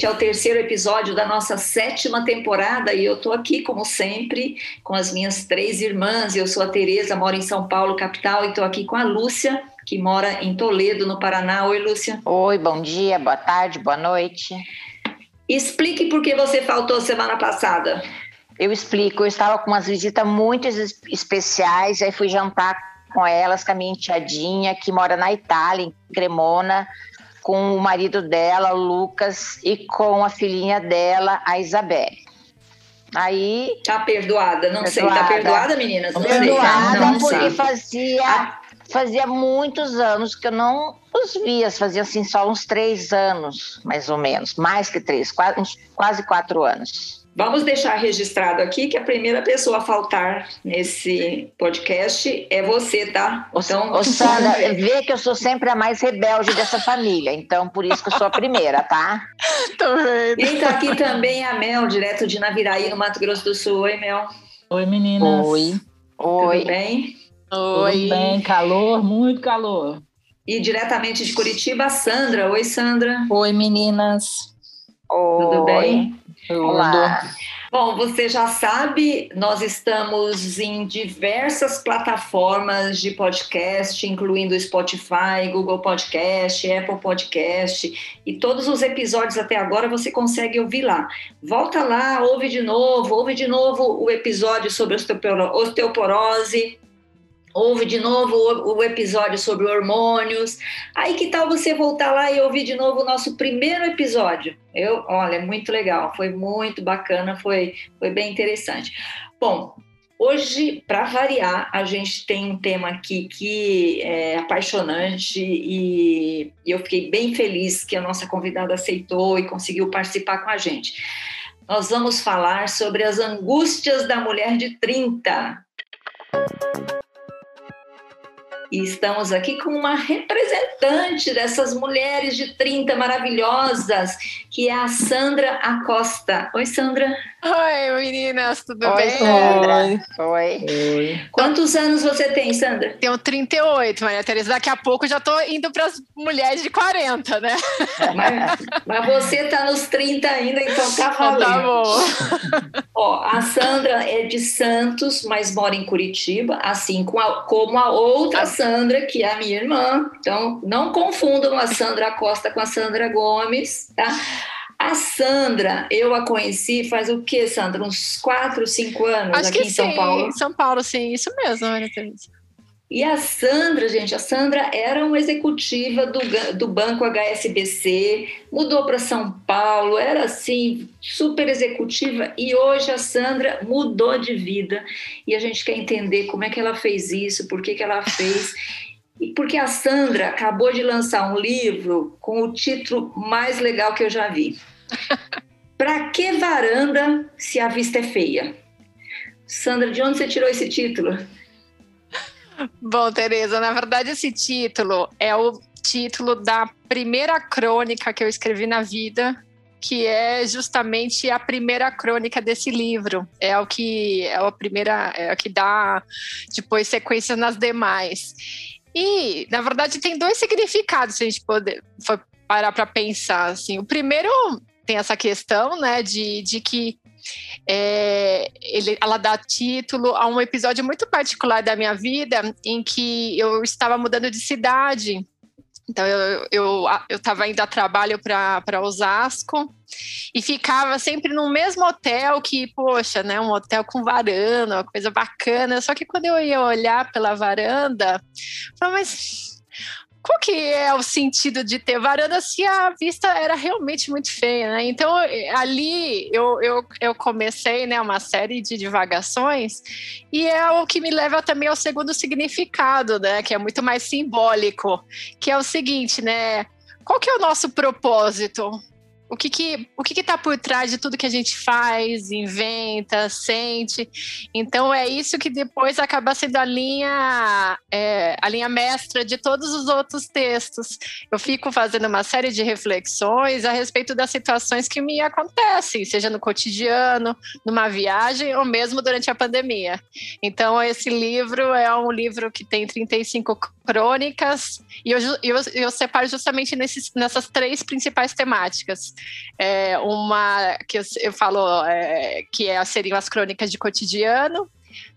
Este é o terceiro episódio da nossa sétima temporada e eu estou aqui, como sempre, com as minhas três irmãs. Eu sou a Tereza, moro em São Paulo, capital, e estou aqui com a Lúcia, que mora em Toledo, no Paraná. Oi, Lúcia. Oi, bom dia, boa tarde, boa noite. Explique por que você faltou semana passada. Eu explico, eu estava com umas visitas muito especiais, aí fui jantar com elas, com a minha enteadinha, que mora na Itália, em Cremona, com o marido dela, o Lucas, e com a filhinha dela, a Isabelle. Aí. Tá perdoada, não perdoada. sei. Tá perdoada, meninas? Não perdoada, sei. Não porque fazia, fazia muitos anos que eu não os via, fazia assim só uns três anos, mais ou menos. Mais que três, quase, uns, quase quatro anos. Vamos deixar registrado aqui que a primeira pessoa a faltar nesse podcast é você, tá? Então, Ô, Sandra, vê que eu sou sempre a mais rebelde dessa família, então por isso que eu sou a primeira, tá? Tô vendo. E tá aqui também a Mel, direto de Naviraí, no Mato Grosso do Sul. Oi, Mel. Oi, meninas. Oi. Oi. Tudo bem? Oi. Tudo bem, calor, muito calor. E diretamente de Curitiba, a Sandra. Oi, Sandra. Oi, meninas. Oi. Tudo bem? Olá. Bom, você já sabe, nós estamos em diversas plataformas de podcast, incluindo Spotify, Google Podcast, Apple Podcast, e todos os episódios até agora você consegue ouvir lá. Volta lá, ouve de novo, ouve de novo o episódio sobre osteoporose, ouve de novo o, episódio sobre hormônios. Aí que tal você voltar lá e ouvir de novo o nosso primeiro episódio? Eu, olha, é muito legal, foi muito bacana, foi, foi bem interessante. Bom, hoje, para variar, a gente tem um tema aqui que é apaixonante e, e eu fiquei bem feliz que a nossa convidada aceitou e conseguiu participar com a gente. Nós vamos falar sobre as angústias da mulher de 30. E estamos aqui com uma representante dessas mulheres de 30 maravilhosas, que é a Sandra Acosta. Oi, Sandra. Oi, meninas, tudo Oi, bem? Sandra. Oi. Oi. Quantos anos você tem, Sandra? Tenho 38, Maria Teresa. Daqui a pouco já estou indo para as mulheres de 40, né? Mas, mas você está nos 30 ainda, então tá valendo. Tá bom. Ó, a Sandra é de Santos, mas mora em Curitiba, assim como a, como a outra Sandra, que é a minha irmã. Então, não confundam a Sandra Costa com a Sandra Gomes, tá? A Sandra, eu a conheci faz o quê, Sandra? Uns quatro, cinco anos Acho aqui em São sim, Paulo? São Paulo, sim, isso mesmo, Maria Teresa. E a Sandra, gente, a Sandra era uma executiva do, do Banco HSBC, mudou para São Paulo, era assim, super executiva, e hoje a Sandra mudou de vida. E a gente quer entender como é que ela fez isso, por que, que ela fez. E porque a Sandra acabou de lançar um livro com o título mais legal que eu já vi. Para que varanda se a vista é feia? Sandra, de onde você tirou esse título? Bom, Tereza, na verdade esse título é o título da primeira crônica que eu escrevi na vida, que é justamente a primeira crônica desse livro. É o que é a primeira, é o que dá depois sequência nas demais. E, na verdade, tem dois significados se a gente poder for parar para pensar. Assim. O primeiro tem essa questão né, de, de que é, ele, ela dá título a um episódio muito particular da minha vida em que eu estava mudando de cidade. Então, eu estava eu, indo a trabalho para Osasco e ficava sempre no mesmo hotel que, poxa, né, um hotel com varanda, uma coisa bacana. Só que quando eu ia olhar pela varanda, eu falava, mas qual que é o sentido de ter varanda se a vista era realmente muito feia, né? Então, ali eu, eu, eu comecei né, uma série de divagações e é o que me leva também ao segundo significado, né? Que é muito mais simbólico, que é o seguinte, né? Qual que é o nosso propósito? O que que o que está por trás de tudo que a gente faz, inventa, sente. Então é isso que depois acaba sendo a linha é, a linha mestra de todos os outros textos. Eu fico fazendo uma série de reflexões a respeito das situações que me acontecem, seja no cotidiano, numa viagem ou mesmo durante a pandemia. Então esse livro é um livro que tem 35 crônicas e eu, eu, eu separo justamente nesses, nessas três principais temáticas. É, uma que eu, eu falo é, que é, seriam as crônicas de cotidiano,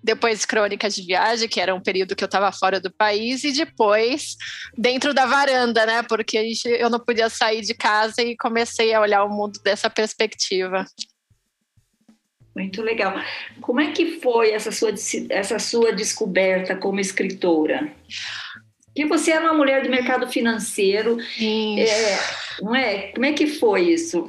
depois crônicas de viagem, que era um período que eu estava fora do país, e depois dentro da varanda, né? Porque eu não podia sair de casa e comecei a olhar o mundo dessa perspectiva. Muito legal. Como é que foi essa sua, essa sua descoberta como escritora? Que você era uma mulher do mercado financeiro, é, não é? Como é que foi isso?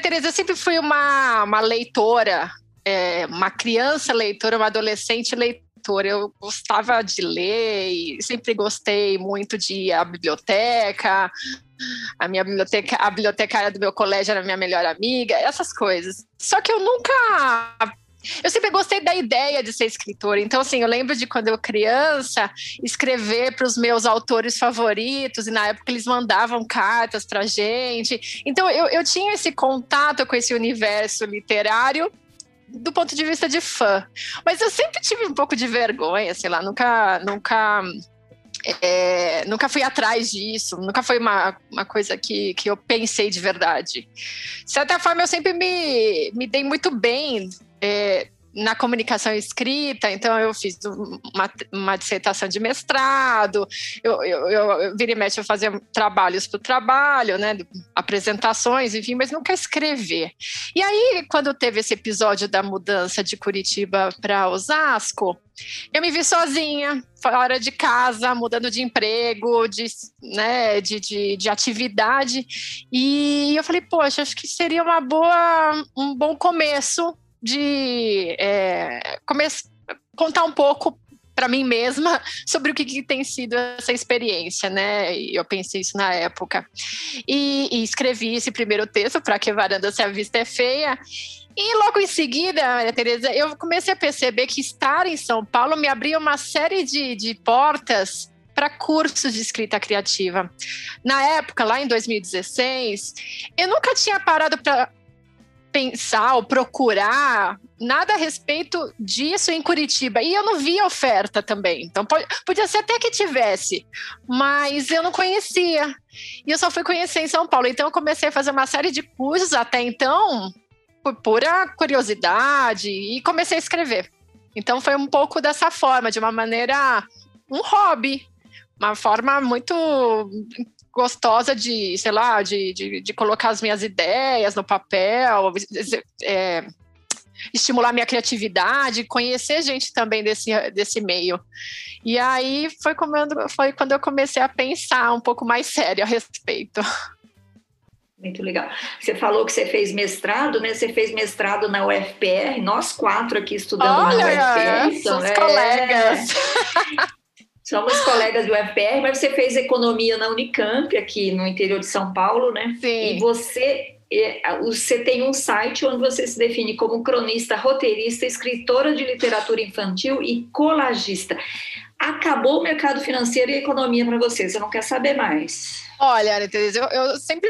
Tereza, eu sempre fui uma, uma leitora, é, uma criança leitora, uma adolescente leitora. Eu gostava de ler e sempre gostei muito de ir à biblioteca. A minha biblioteca, a bibliotecária do meu colégio era minha melhor amiga, essas coisas. Só que eu nunca eu sempre gostei da ideia de ser escritora. Então, assim, eu lembro de quando eu criança escrever para os meus autores favoritos, e na época eles mandavam cartas para gente. Então, eu, eu tinha esse contato com esse universo literário do ponto de vista de fã. Mas eu sempre tive um pouco de vergonha, sei lá, nunca. nunca é, nunca fui atrás disso, nunca foi uma, uma coisa que, que eu pensei de verdade. De certa forma, eu sempre me, me dei muito bem é, na comunicação escrita, então eu fiz uma, uma dissertação de mestrado, eu, eu, eu, vira e mexe, eu fazia trabalhos para o trabalho, né, apresentações, enfim, mas nunca escrever. E aí, quando teve esse episódio da mudança de Curitiba para Osasco, eu me vi sozinha, fora de casa, mudando de emprego, de, né, de, de, de, atividade. E eu falei, poxa, acho que seria uma boa, um bom começo de é, contar um pouco para mim mesma sobre o que, que, tem sido essa experiência, né? E eu pensei isso na época. E, e escrevi esse primeiro texto, para que varanda se a vista é feia. E logo em seguida, Maria Tereza, eu comecei a perceber que estar em São Paulo me abria uma série de, de portas para cursos de escrita criativa. Na época, lá em 2016, eu nunca tinha parado para pensar ou procurar nada a respeito disso em Curitiba. E eu não via oferta também. Então, pode, podia ser até que tivesse, mas eu não conhecia. E eu só fui conhecer em São Paulo. Então, eu comecei a fazer uma série de cursos até então, por pura curiosidade, e comecei a escrever. Então, foi um pouco dessa forma, de uma maneira, um hobby, uma forma muito gostosa de, sei lá, de, de, de colocar as minhas ideias no papel, é, estimular minha criatividade, conhecer gente também desse, desse meio. E aí foi, comendo, foi quando eu comecei a pensar um pouco mais sério a respeito. Muito legal. Você falou que você fez mestrado, né? Você fez mestrado na UFPR, nós quatro aqui estudando Olha, na UFPR. Somos é... colegas. Somos colegas do UFPR, mas você fez economia na Unicamp, aqui no interior de São Paulo, né? Sim. E você, é, você tem um site onde você se define como cronista, roteirista, escritora de literatura infantil e colagista. Acabou o mercado financeiro e economia para você, você não quer saber mais. Olha, Teresa, eu, eu sempre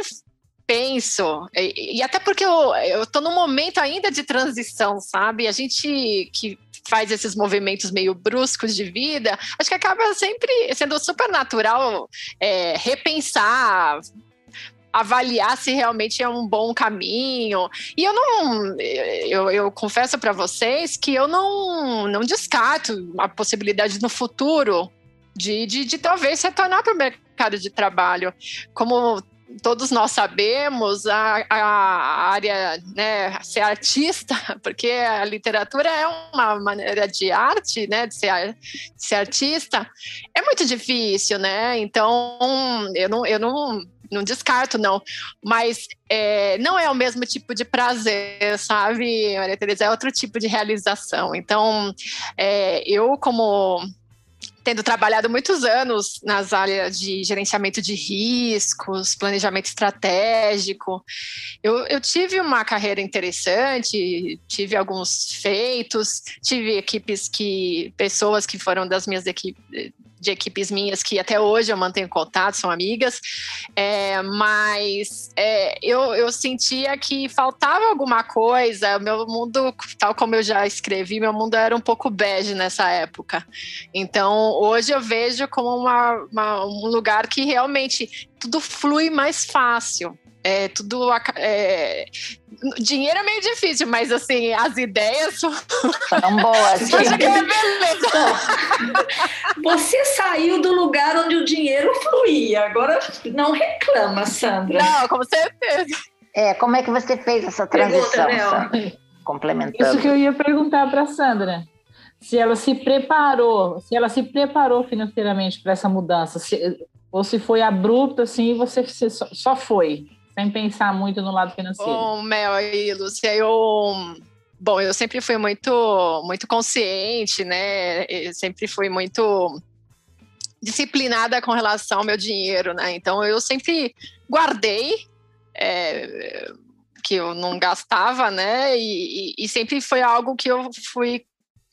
penso, e, e, até porque eu, eu tô num momento ainda de transição, sabe? A gente que faz esses movimentos meio bruscos de vida, acho que acaba sempre sendo super natural é, repensar, avaliar se realmente é um bom caminho. E eu não, eu, eu confesso para vocês que eu não, não descarto a possibilidade no futuro de, de, de talvez retornar para o mercado de trabalho. Como todos nós sabemos, a, a área, né, ser artista, porque a literatura é uma maneira de arte, né, de ser, de ser artista, é muito difícil, né? Então, eu não, eu não, não descarto, não. Mas é, não é o mesmo tipo de prazer, sabe, Maria Teresa? É outro tipo de realização. Então, é, eu, como tendo trabalhado muitos anos nas áreas de gerenciamento de riscos, planejamento estratégico, eu, eu tive uma carreira interessante, tive alguns feitos, tive equipes que, pessoas que foram das minhas equipes, de equipes minhas que até hoje eu mantenho contato, são amigas, é, mas é, eu, eu sentia que faltava alguma coisa. Meu mundo, tal como eu já escrevi, meu mundo era um pouco bege nessa época. Então, hoje eu vejo como uma, uma um lugar que realmente tudo flui mais fácil. É tudo. É, dinheiro é meio difícil, mas assim, as ideias são. Boas. Você saiu do lugar onde o dinheiro fluía. Agora não reclama, Sandra. Não, com certeza. É, como é que você fez essa transição, Sandra? Complementando. Isso que eu ia perguntar para Sandra. Se ela se preparou, se ela se preparou financeiramente para essa mudança, se, ou se foi abrupto assim e você só foi sem pensar muito no lado financeiro. Bom, Mel e Lúcia, eu bom, eu sempre fui muito muito consciente, né? Eu sempre fui muito disciplinada com relação ao meu dinheiro, né? Então eu sempre guardei é, que eu não gastava, né? E, e, e, sempre foi algo que eu fui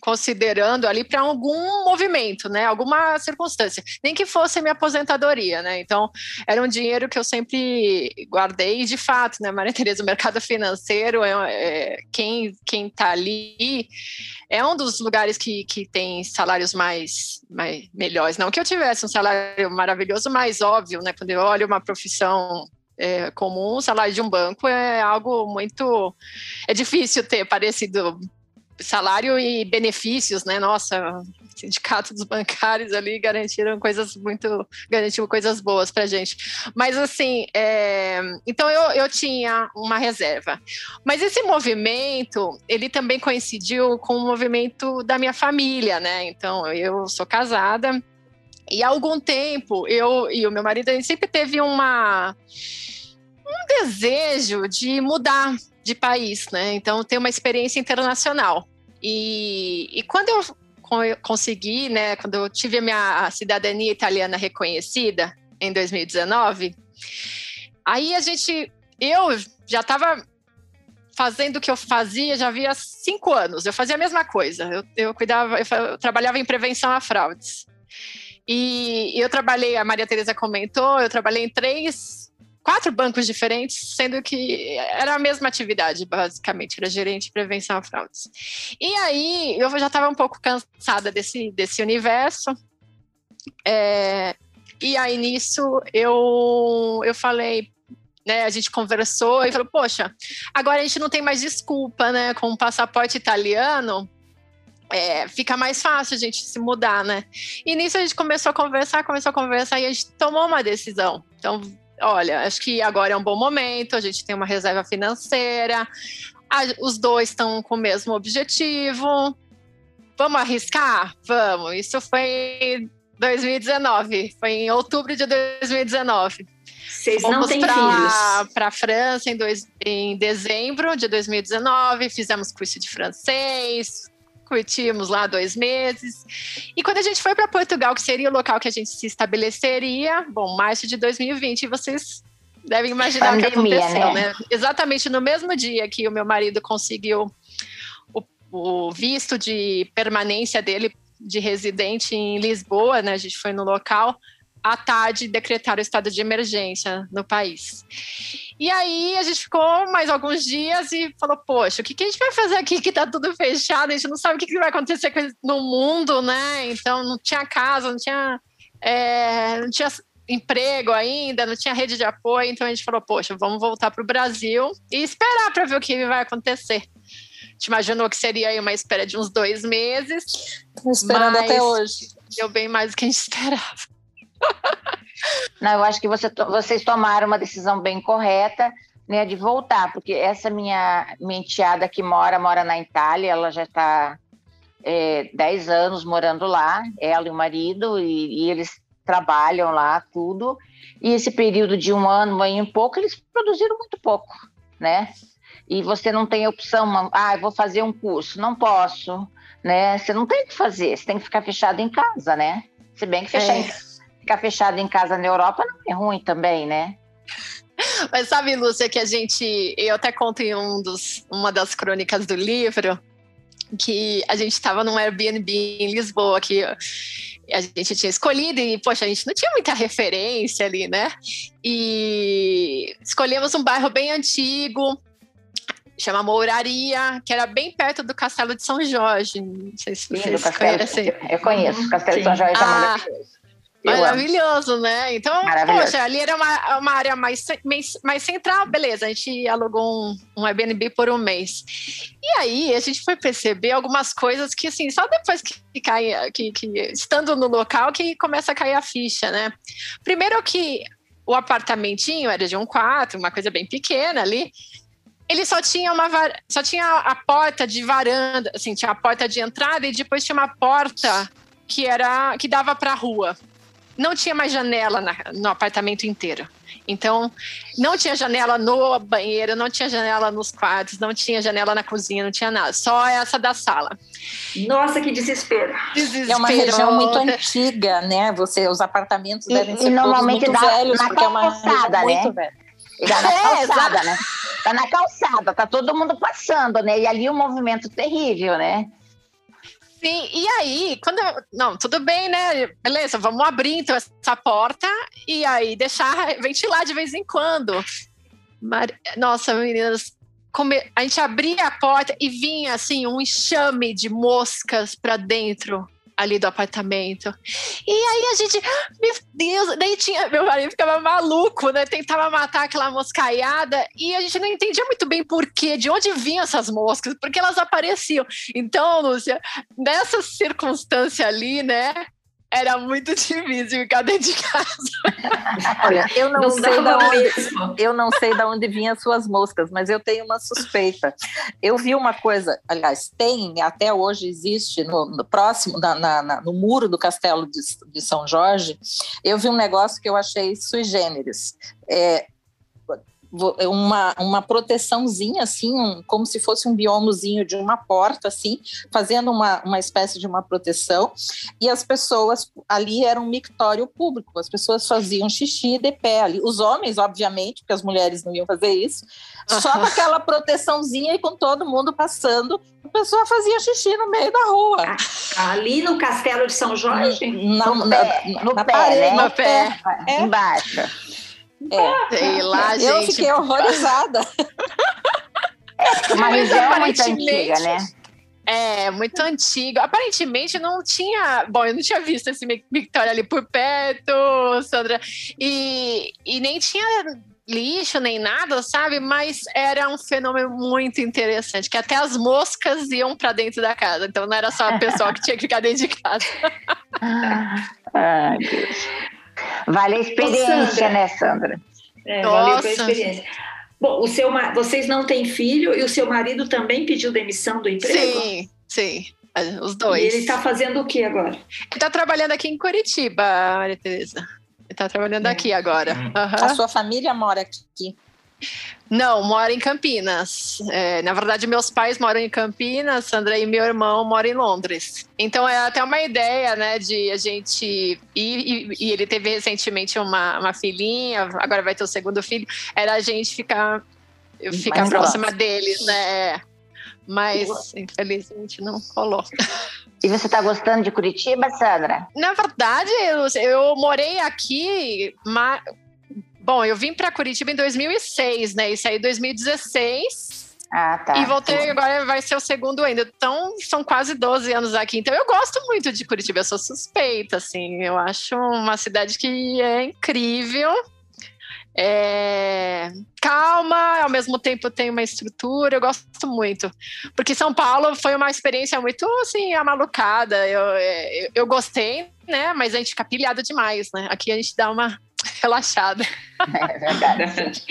considerando ali para algum movimento, né? Alguma circunstância, nem que fosse minha aposentadoria, né? Então, era um dinheiro que eu sempre guardei, de fato, né, Maria Tereza, o mercado financeiro é, é quem quem está ali é um dos lugares que, que tem salários mais, mais melhores. Não que eu tivesse um salário maravilhoso, mas óbvio, né? Quando eu olho uma profissão é, comum, o salário de um banco é algo muito. É difícil ter parecido salário e benefícios, né? Nossa, sindicato dos bancários ali garantiram coisas muito, garantiu coisas boas para gente. Mas assim, é, então eu, eu tinha uma reserva. Mas esse movimento, ele também coincidiu com o movimento da minha família, né? Então eu sou casada e há algum tempo eu e o meu marido a gente sempre teve uma um desejo de mudar de país, né? Então tem uma experiência internacional. E, e quando eu consegui, né, quando eu tive a minha cidadania italiana reconhecida em 2019, aí a gente, eu já estava fazendo o que eu fazia já havia cinco anos. Eu fazia a mesma coisa. Eu, eu cuidava, eu, eu trabalhava em prevenção a fraudes. E eu trabalhei, a Maria Tereza comentou, eu trabalhei em três quatro bancos diferentes, sendo que era a mesma atividade, basicamente, era gerente de prevenção a fraudes. E aí eu já estava um pouco cansada desse, desse universo. É, e aí nisso eu, eu falei, né, a gente conversou e falou, poxa, agora a gente não tem mais desculpa, né? Com o passaporte italiano, é, fica mais fácil a gente se mudar, né? E nisso a gente começou a conversar, começou a conversar e a gente tomou uma decisão. Então, olha, acho que agora é um bom momento, a gente tem uma reserva financeira, a, os dois estão com o mesmo objetivo. Vamos arriscar? Vamos. Isso foi 2019, foi em outubro de 2019. Vocês não têm pra, filhos? Para a França em, dois, em dezembro de 2019, fizemos curso de francês, curtimos lá dois meses. E quando a gente foi para Portugal, que seria o local que a gente se estabeleceria, bom, março de 2020, vocês devem imaginar Pandemia, o que aconteceu, né? né? Exatamente no mesmo dia que o meu marido conseguiu o, o visto de permanência dele de residente em Lisboa, né? A gente foi no local à tarde decretaram o estado de emergência no país. E aí a gente ficou mais alguns dias e falou: Poxa, o que, que a gente vai fazer aqui que tá tudo fechado? A gente não sabe o que, que vai acontecer no mundo, né? Então não tinha casa, não tinha, é, não tinha emprego ainda, não tinha rede de apoio. Então a gente falou: Poxa, vamos voltar para o Brasil e esperar para ver o que vai acontecer. A gente imaginou que seria aí uma espera de uns dois meses. Esperando até hoje. Deu bem mais do que a gente esperava. Não, eu acho que você, vocês tomaram uma decisão bem correta, né, de voltar, porque essa minha, minha enteada que mora, mora na Itália, ela já está é, 10 anos morando lá, ela e o marido, e, e, eles trabalham lá, tudo, e esse período de um ano, e um pouco, eles produziram muito pouco, né? E você não tem opção, ah, eu vou fazer um curso, não posso, né? Você não tem que fazer, você tem que ficar fechado em casa, né? Se bem que fechar É. em- ficar fechado em casa na Europa não é ruim também, né? Mas sabe, Lúcia, que a gente. Eu até conto em um dos, uma das crônicas do livro que a gente estava num Airbnb em Lisboa, que a gente tinha escolhido, e, poxa, a gente não tinha muita referência ali, né? E escolhemos um bairro bem antigo, chama Mouraria, que era bem perto do Castelo de São Jorge. Não sei se Lindo vocês Castelo. conhecem. Eu conheço. O Castelo de São Sim. Jorge é Ah, maravilhoso. Amo. Maravilhoso, né? Então, Maravilhoso. poxa, ali era uma, uma área mais, mais, central, beleza. A gente alugou um, um Airbnb por um mês. E aí a gente foi perceber algumas coisas que, assim, só depois que, cai, que, que estando no local, que começa a cair a ficha, né? Primeiro que o apartamentinho era de um quarto, uma coisa bem pequena ali. Ele só tinha uma só tinha a porta de varanda, assim, tinha a porta de entrada e depois tinha uma porta que era que dava para a rua. Não tinha mais janela na- no apartamento inteiro. Então, não tinha janela no banheiro, não tinha janela nos quartos, não tinha janela na cozinha, não tinha nada. Só essa da sala. Nossa, que desespero. É uma região muito antiga, né? Você, os apartamentos E- devem e ser todos normalmente muito dá velhos, na porque é uma calçada, região muito né? velha. E tá na É, calçada, né? Tá na calçada, tá todo mundo passando, né? E ali um movimento terrível, né? Sim, e aí, quando. eu- Não, tudo bem, né? Beleza, vamos abrir então essa porta e aí deixar ventilar de vez em quando. Mar- Nossa, meninas, come- a gente abria a porta e vinha assim um enxame de moscas para dentro ali do apartamento. E aí a gente, meu Deus, daí tinha, meu marido ficava maluco, né? Tentava matar aquela moscaiada e a gente não entendia muito bem por quê, de onde vinham essas moscas, porque elas apareciam. Então, Lúcia, nessa circunstância ali, né? Era muito difícil ficar dentro de casa. Olha, eu não, Não sei da onde, mesmo. eu não sei de onde vinham as suas moscas, mas eu tenho uma suspeita. Eu vi uma coisa, aliás, tem, até hoje existe, no, no próximo, na- na- na- no muro do castelo de, de São Jorge, eu vi um negócio que eu achei sui generis. É, uma, uma proteçãozinha, assim, um- como se fosse um biomozinho de uma porta, assim, fazendo uma, uma espécie de uma proteção, e as pessoas ali era um mictório público, as pessoas faziam xixi de pé ali, os homens, obviamente, porque as mulheres não iam fazer isso, só com aquela proteçãozinha e com todo mundo passando, a pessoa fazia xixi no meio da rua. Ali no Castelo de São Jorge? Na, No na- pé, na- no na pé, parede, né? no No pé. É. Embaixo. É. Sei lá, Eu gente. fiquei horrorizada. Uma Mas região muito antiga, né? É, muito antigo. Aparentemente não tinha. Bom, eu não tinha visto esse Victoria ali por perto, Sandra. E, e nem tinha lixo nem nada, sabe? Mas era um fenômeno muito interessante, que até as moscas iam para dentro da casa. Então não era só a pessoa que tinha que ficar dentro de casa. Ai, Deus. Vale a experiência, Sandra. né, Sandra? É, valeu Nossa. pela experiência. Bom, o seu, vocês não têm filho e o seu marido também pediu demissão do emprego? Sim, sim. Os E dois. ele está fazendo o que agora? Ele tá trabalhando aqui em Curitiba, Maria Tereza. Ele tá trabalhando É. aqui agora. Aham. A sua família mora aqui. Não, moro em Campinas. É, na verdade, meus pais moram em Campinas, Sandra e meu irmão moram em Londres. Então é até uma ideia, né, de a gente ir. E, e ele teve recentemente uma, uma filhinha, agora vai ter o segundo filho. Era a gente ficar, ficar Mais próxima próximo. deles, né? Mas infelizmente não rolou. E você está gostando de Curitiba, Sandra? Na verdade, eu, eu morei aqui. Bom, eu vim para Curitiba em 2006, né? Saí em 2016. Ah, tá. E voltei agora, vai ser o segundo ainda. Então, são quase 12 anos aqui. Então, eu gosto muito de Curitiba. Eu sou suspeita, assim. Eu acho uma cidade que é incrível. É calma, ao mesmo tempo tem uma estrutura, eu gosto muito. Porque São Paulo foi uma experiência muito, assim, amalucada. Eu, é, eu, eu gostei, né? Mas a gente fica pilhado demais, né? Aqui a gente dá uma relaxada. É verdade.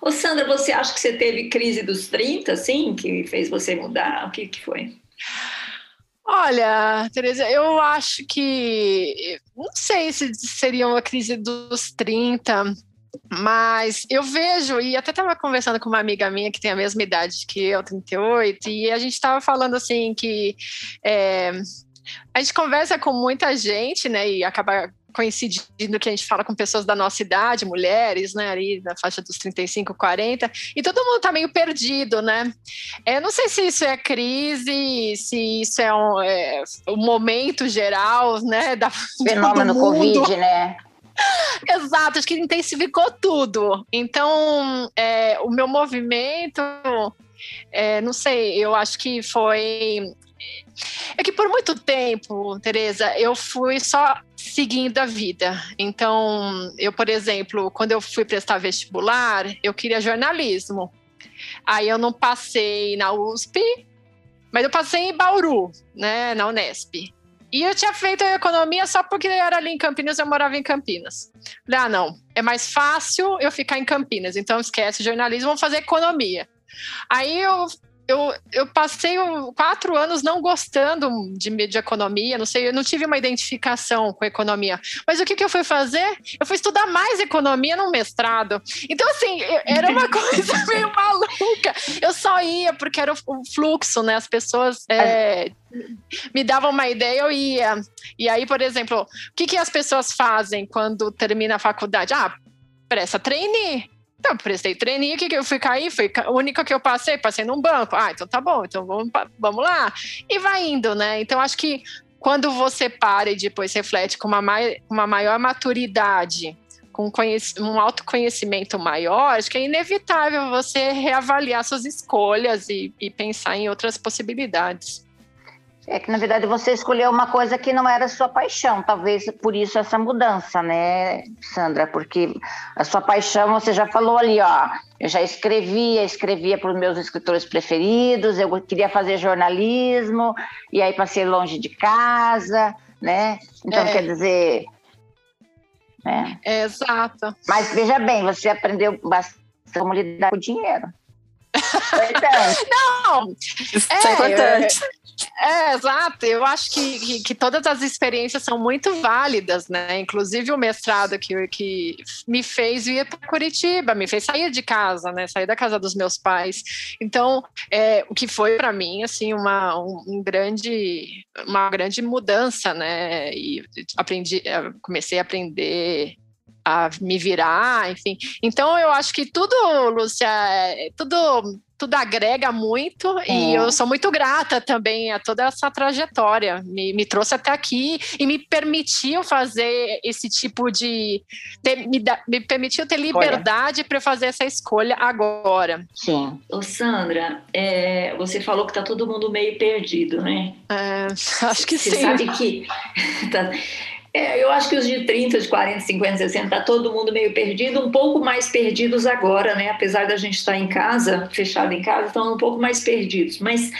Ô Sandra, você acha que você teve crise dos 30, assim, que fez você mudar? O que, que foi? Olha, Tereza, eu acho que. Não sei se seria uma crise dos 30, mas eu vejo, e até estava conversando com uma amiga minha que tem a mesma idade que eu, 38, e a gente estava falando assim que. é, a gente conversa com muita gente, né? E acaba coincidindo que a gente fala com pessoas da nossa idade, mulheres, né, ali na faixa dos 35, 40, e todo mundo tá meio perdido, né? Eu não sei se isso é crise, se isso é um, é, um momento geral, né, da fenômeno Covid, né? Exato, acho que intensificou tudo. Então, é, o meu movimento, é, não sei, eu acho que foi é que por muito tempo, Tereza, eu fui só seguindo a vida. Então, eu, por exemplo, quando eu fui prestar vestibular, eu queria jornalismo. Aí eu não passei na USP, mas eu passei em Bauru, né, na Unesp. E eu tinha feito economia só porque eu era ali em Campinas, eu morava em Campinas. Ah, não, é mais fácil eu ficar em Campinas, então esquece jornalismo, vamos fazer economia. Aí eu eu, eu passei quatro anos não gostando de, de economia, não sei, eu não tive uma identificação com economia. Mas o que, que eu fui fazer? Eu fui estudar mais economia no mestrado. Então, assim, era uma coisa meio maluca. Eu só ia porque era o, fluxo, né? As pessoas é, me davam uma ideia, eu ia. E aí, por exemplo, o que, que as pessoas fazem quando termina a faculdade? Ah, presta trainee. Então, prestei treininho, que eu fui cair, foi a única que eu passei, passei num banco. Ah, então tá bom, então vamos, vamos lá. E vai indo, né? Então, acho que quando você para e depois reflete com uma, mai uma maior maturidade, com um autoconhecimento maior, acho que é inevitável você reavaliar suas escolhas e, e pensar em outras possibilidades. É que, na verdade, você escolheu uma coisa que não era sua paixão, talvez por isso essa mudança, né, Sandra? Porque a sua paixão, você já falou ali, ó, eu já escrevia, escrevia para os meus escritores preferidos, eu queria fazer jornalismo, e aí passei longe de casa, né? Então, é. quer dizer. Né? É, exato. Mas veja bem, você aprendeu bastante como lidar com o dinheiro. Não! Isso é, é importante. É, exato. Eu acho que, que, que, todas as experiências são muito válidas, né? Inclusive o mestrado que, que me fez vir para Curitiba, me fez sair de casa, né? Sair da casa dos meus pais. Então, é, o que foi para mim, assim, uma, um, um, grande, uma grande mudança, né? E aprendi, é, comecei a aprender a me virar, enfim. Então eu acho que tudo, Lúcia, é, tudo tudo agrega muito é. e eu sou muito grata também a toda essa trajetória. Me, me trouxe até aqui e me permitiu fazer esse tipo de. Ter, me, da, me, permitiu ter liberdade para fazer essa escolha agora. Sim. Ô, Sandra, é, você falou que tá todo mundo meio perdido, né? É, acho que você sim. Você sabe que. é, eu acho que os de 30, de 40, 50, 60, tá todo mundo meio perdido, um pouco mais perdidos agora, né? Apesar da gente estar em casa, fechado em casa, estão um pouco mais perdidos. Mas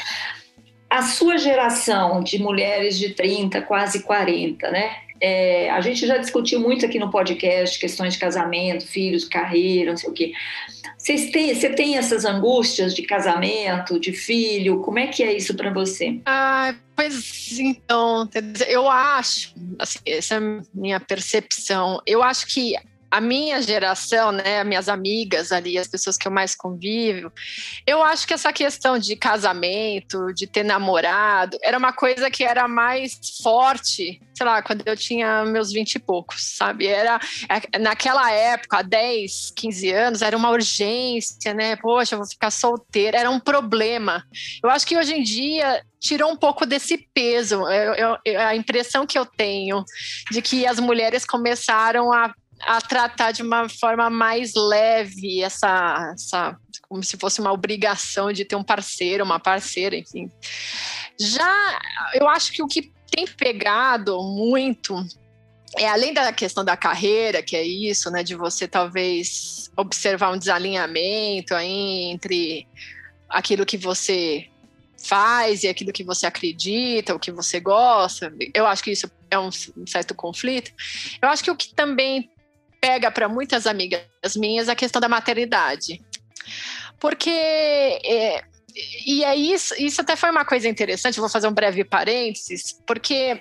a sua geração de mulheres de 30, quase 40, né? É, a gente já discutiu muito aqui no podcast questões de casamento, filhos, carreira, não sei o quê. Vocês têm, você tem essas angústias de casamento, de filho? Como é que é isso para você? Ah, pois então, eu acho, assim, essa é a minha percepção. Eu acho que a minha geração, né, minhas amigas ali, as pessoas que eu mais convivo, eu acho que essa questão de casamento, de ter namorado, era uma coisa que era mais forte, sei lá, quando eu tinha meus vinte e poucos, sabe? Era é, naquela época, há 10, 15 anos, era uma urgência, né? Poxa, eu vou ficar solteira, era um problema. Eu acho que hoje em dia tirou um pouco desse peso. Eu, eu, a impressão que eu tenho de que as mulheres começaram a a tratar de uma forma mais leve essa, essa como se fosse uma obrigação de ter um parceiro, uma parceira, enfim. Já eu acho que o que tem pegado muito é além da questão da carreira, que é isso, né, de você talvez observar um desalinhamento aí entre aquilo que você faz e aquilo que você acredita, o que você gosta. Eu acho que isso é um certo conflito. Eu acho que o que também pega para muitas amigas minhas a questão da maternidade. Porque é, e é isso, isso até foi uma coisa interessante, vou fazer um breve parênteses, porque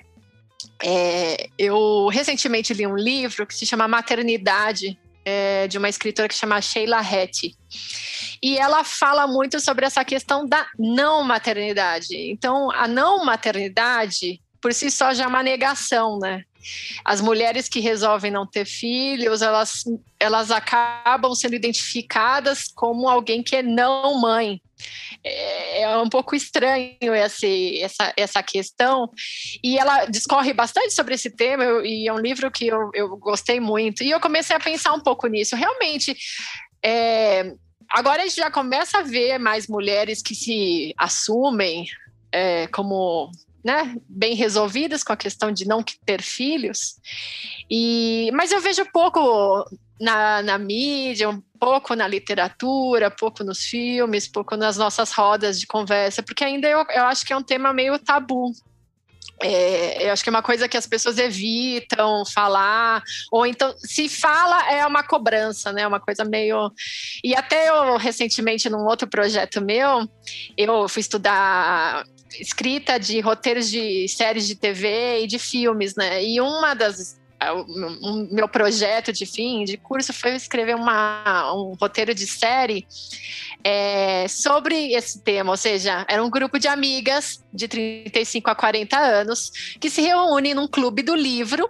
é, eu recentemente li um livro que se chama Maternidade, é, de uma escritora que se chama Sheila Hattie. E ela fala muito sobre essa questão da não maternidade. Então, a não maternidade por si só já é uma negação, né? As mulheres que resolvem não ter filhos, elas, elas acabam sendo identificadas como alguém que é não mãe. É, é um pouco estranho esse, essa, essa questão. E ela discorre bastante sobre esse tema, eu, e é um livro que eu, eu gostei muito. E eu comecei a pensar um pouco nisso. Realmente, é, agora a gente já começa a ver mais mulheres que se assumem é, como né, bem resolvidas com a questão de não ter filhos. E, mas eu vejo pouco na, na mídia, um pouco na literatura, pouco nos filmes, pouco nas nossas rodas de conversa, porque ainda eu, eu acho que é um tema meio tabu. É, eu acho que é uma coisa que as pessoas evitam falar, ou então, se fala, é uma cobrança, né? Uma coisa meio. E até eu, recentemente, num outro projeto meu, eu fui estudar escrita de roteiros de séries de TV e de filmes, né? E uma das o meu projeto de fim de curso foi escrever uma, um roteiro de série é, sobre esse tema, ou seja, era um grupo de amigas de 35 a 40 anos que se reúnem num clube do livro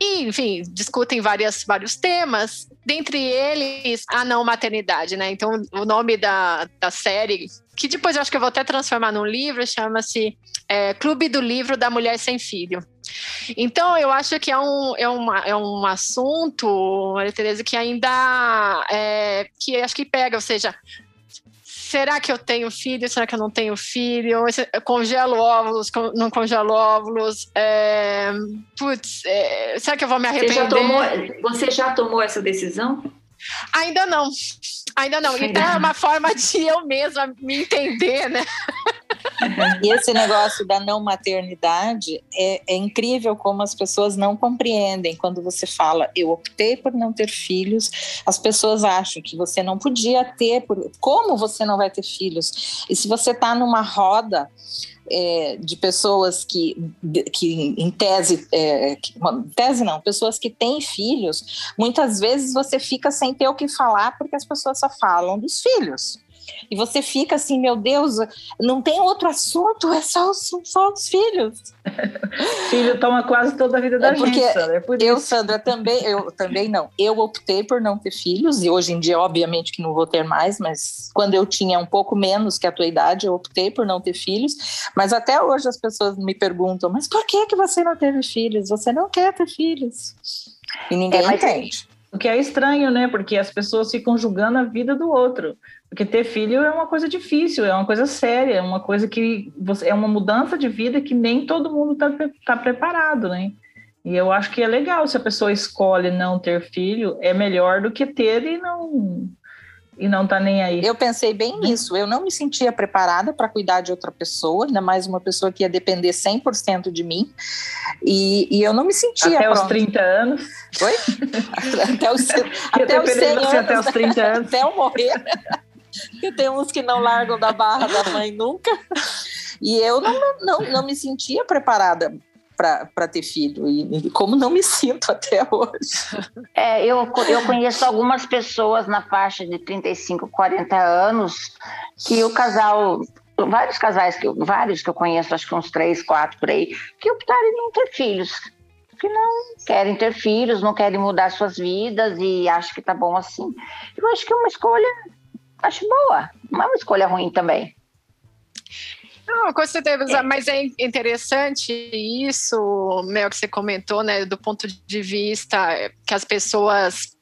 e, enfim, discutem várias, vários temas, dentre eles a não maternidade, né? Então, o nome da, da série, que depois eu acho que eu vou até transformar num livro, chama-se é, Clube do Livro da Mulher Sem Filho. Então, eu acho que é um, é uma, é um assunto, Maria Tereza, que ainda é, que acho que pega, ou seja, será que eu tenho filho? Será que eu não tenho filho? Eu congelo óvulos, não congelo óvulos? É, putz, é, será que eu vou me arrepender? Você já tomou, você já tomou essa decisão? Ainda não, ainda não. Então é uma forma de eu mesma me entender, né? E esse negócio da não maternidade é, é, incrível como as pessoas não compreendem. Quando você fala, eu optei por não ter filhos, as pessoas acham que você não podia ter. Por... Como você não vai ter filhos? E se você está numa roda é, de pessoas que, que em tese, é, que, tese não, pessoas que têm filhos, muitas vezes você fica sem ter o que falar porque as pessoas só falam dos filhos. E você fica assim, meu Deus, não tem outro assunto, é só, são só os filhos. Filho toma quase toda a vida da é porque gente, Sandra. É por eu, isso. Sandra, também, eu também não. Eu optei por não ter filhos, e hoje em dia, obviamente, que não vou ter mais, mas quando eu tinha um pouco menos que a tua idade, eu optei por não ter filhos. Mas até hoje as pessoas me perguntam, mas por que, que você não teve filhos? Você não quer ter filhos. E ninguém é, entende. O que é estranho, né? Porque as pessoas ficam julgando a vida do outro. Porque ter filho é uma coisa difícil, é uma coisa séria, é uma coisa que você, é uma mudança de vida que nem todo mundo está tá preparado, né? E eu acho que é legal se a pessoa escolhe não ter filho, é melhor do que ter e não e não tá nem aí. Eu pensei bem uhum. nisso. Eu não me sentia preparada para cuidar de outra pessoa, ainda mais uma pessoa que ia depender 100% de mim. E, e, eu não me sentia Até pronta. os 30 anos. Oi? até os, até os 100 anos. Até os 30 anos. até eu morrer. Porque tem uns que não largam da barra da mãe nunca. E eu não, não, não me sentia preparada para ter filho, e, como não me sinto até hoje. É, eu, eu conheço algumas pessoas na faixa de 35, 40 anos que o casal, vários casais, que, vários que eu conheço, acho que uns três, quatro por aí, que optaram em não ter filhos que não querem ter filhos, não querem mudar suas vidas e acham que tá bom assim. Eu acho que é uma escolha acho boa. Não é uma escolha ruim também. Não, com certeza, é. mas é interessante isso, Mel, que você comentou, né, do ponto de vista que as pessoas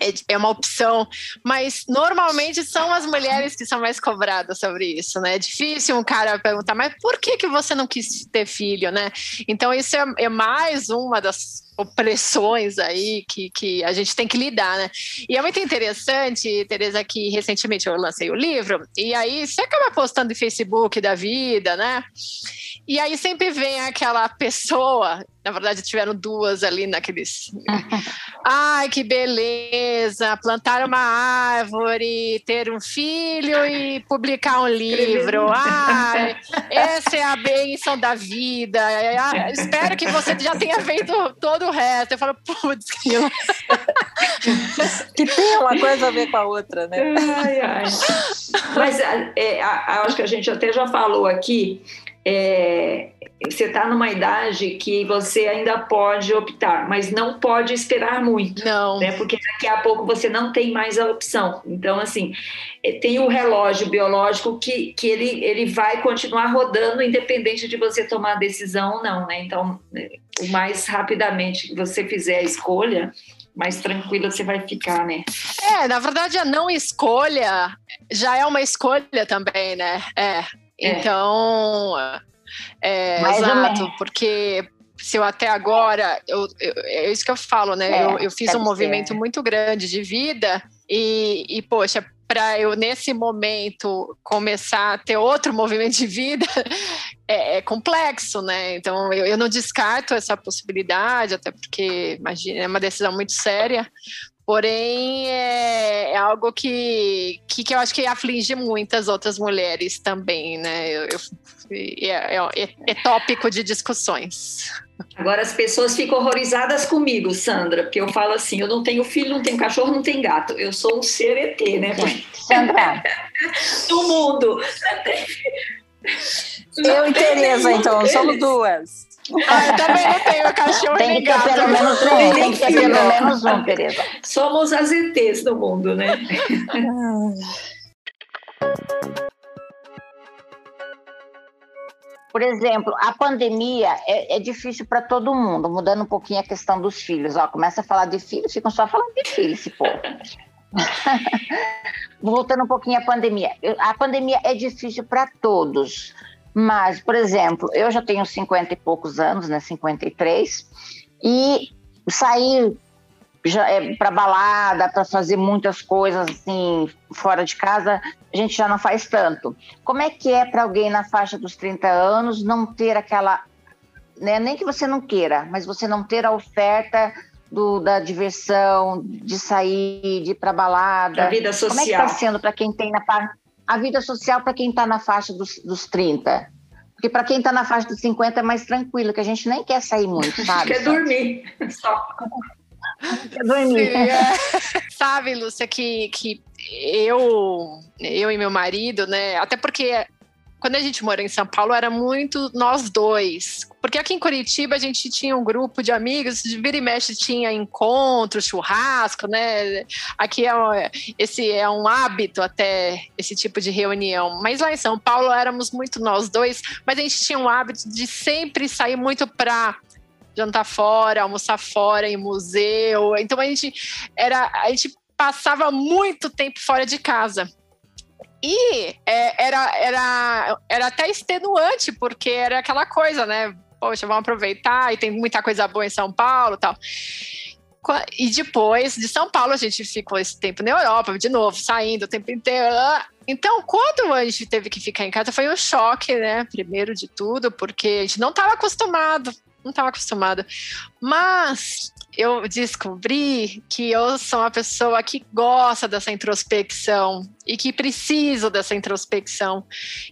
é, é uma opção, mas normalmente são as mulheres que são mais cobradas sobre isso, né? É difícil um cara perguntar, mas por que, que você não quis ter filho, né? Então, isso é, é mais uma das opressões aí que, que a gente tem que lidar, né? E é muito interessante, Tereza, que recentemente eu lancei o livro, e aí você acaba postando em Facebook da vida, né? E aí sempre vem aquela pessoa, na verdade tiveram duas ali naqueles. Ai, que beleza! Plantar uma árvore, ter um filho e publicar um livro. Ai, essa é a bênção da vida. Ah, espero que você já tenha feito todo o resto. Eu falo, putz, que tem uma coisa a ver com a outra, né? Ai, ai. Mas é, acho que a gente até já falou aqui é, você está numa idade que você ainda pode optar, mas não pode esperar muito. Não. Né? Porque daqui a pouco você não tem mais a opção. Então, assim, eh, tem o relógio biológico que, que ele, ele vai continuar rodando, independente de você tomar a decisão ou não. Né? Então, eh, o mais rapidamente que você fizer a escolha, mais tranquila você vai ficar, né? É, na verdade, a não escolha já é uma escolha também, né? É. é. Então, é, exato, porque se eu até agora, eu, eu, é isso que eu falo, né? É, eu, eu, fiz um movimento ser. muito grande de vida e, e poxa, para eu nesse momento começar a ter outro movimento de vida é, é complexo, né? Então eu, eu, não descarto essa possibilidade, até porque imagina é uma decisão muito séria, Porém, é, é algo que, que, que, eu acho que aflige muitas outras mulheres também, né? Eu, eu, é, é, é, tópico de discussões. Agora as pessoas ficam horrorizadas comigo, Sandra, porque eu falo assim: eu não tenho filho, não tenho cachorro, não tenho gato. Eu sou um ser ET, né? Sandra. Do mundo. Eu e Tereza, então, somos duas. Ah, eu também não tenho cachorro tem que ter pelo menos um, tem que ter pelo menos um, Tereza. Somos as ETs do mundo, né? Por exemplo, a pandemia é, é difícil para todo mundo, mudando um pouquinho a questão dos filhos. Ó, começa a falar de filhos, ficam só falando de filhos, esse povo. Voltando um pouquinho à pandemia. A pandemia é difícil para todos. Mas, por exemplo, eu já tenho 50 e poucos anos, né, 53, e sair é, para balada, para fazer muitas coisas assim fora de casa, a gente já não faz tanto. Como é que é para alguém na faixa dos 30 anos não ter aquela, né, nem que você não queira, mas você não ter a oferta do, da diversão, de sair, de ir para balada? A vida social. Como é que está sendo para quem tem na a vida social para quem está na faixa dos, dos 30. Porque para quem está na faixa dos 50 é mais tranquilo, que a gente nem quer sair muito, sabe? quer dormir só. Quer dormir. Sim, é. sabe, Lúcia, que, que eu, eu e meu marido, né? Até porque quando a gente morou em São Paulo, era muito nós dois. Porque aqui em Curitiba a gente tinha um grupo de amigos, de vira e mexe tinha encontro, churrasco, né? Aqui é um, esse é um hábito até esse tipo de reunião. Mas lá em São Paulo éramos muito nós dois, mas a gente tinha um hábito de sempre sair muito para jantar fora, almoçar fora em museu. Então a gente era a gente passava muito tempo fora de casa. E é, era, era, era até extenuante, porque era aquela coisa, né? Poxa, vamos aproveitar e tem muita coisa boa em São Paulo tal. E depois de São Paulo, a gente ficou esse tempo na Europa, de novo, saindo o tempo inteiro. Então, quando a gente teve que ficar em casa, foi um choque, né? Primeiro de tudo, porque a gente não estava acostumado não estava acostumada. Mas eu descobri que eu sou uma pessoa que gosta dessa introspecção e que preciso dessa introspecção.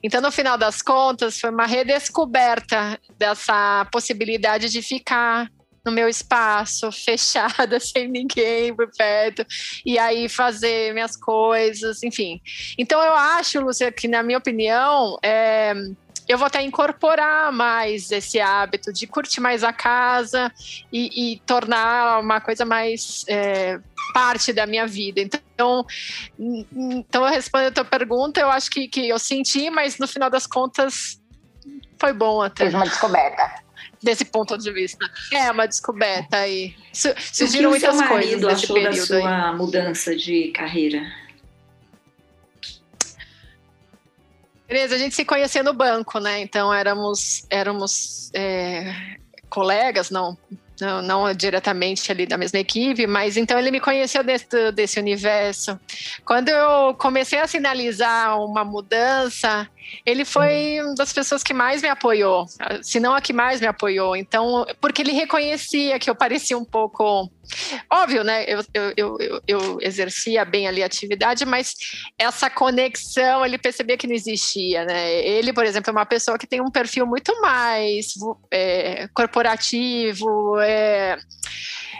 Então, no final das contas, foi uma redescoberta dessa possibilidade de ficar no meu espaço, fechada, sem ninguém por perto, e aí fazer minhas coisas, enfim. Então, eu acho, Lúcia, que, na minha opinião, é eu vou até incorporar mais esse hábito de curtir mais a casa e, e tornar uma coisa mais é, parte da minha vida. Então, então eu respondo a tua pergunta, eu acho que, que eu senti, mas no final das contas foi bom até. Fez uma descoberta desse ponto de vista. É uma descoberta aí. Surgiram muitas coisas. Seu marido achou da sua aí. mudança de carreira? Beleza, a gente se conhecia no banco, né? Então éramos, éramos é, colegas, não, não, não, diretamente ali da mesma equipe, mas então ele me conheceu desse, desse universo. Quando eu comecei a sinalizar uma mudança, ele foi uma das pessoas que mais me apoiou, se não a que mais me apoiou. Então, porque ele reconhecia que eu parecia um pouco Óbvio, né? Eu, eu, eu, eu, exercia bem ali a atividade, mas essa conexão ele percebia que não existia, né? Ele, por exemplo, é uma pessoa que tem um perfil muito mais é, corporativo, é,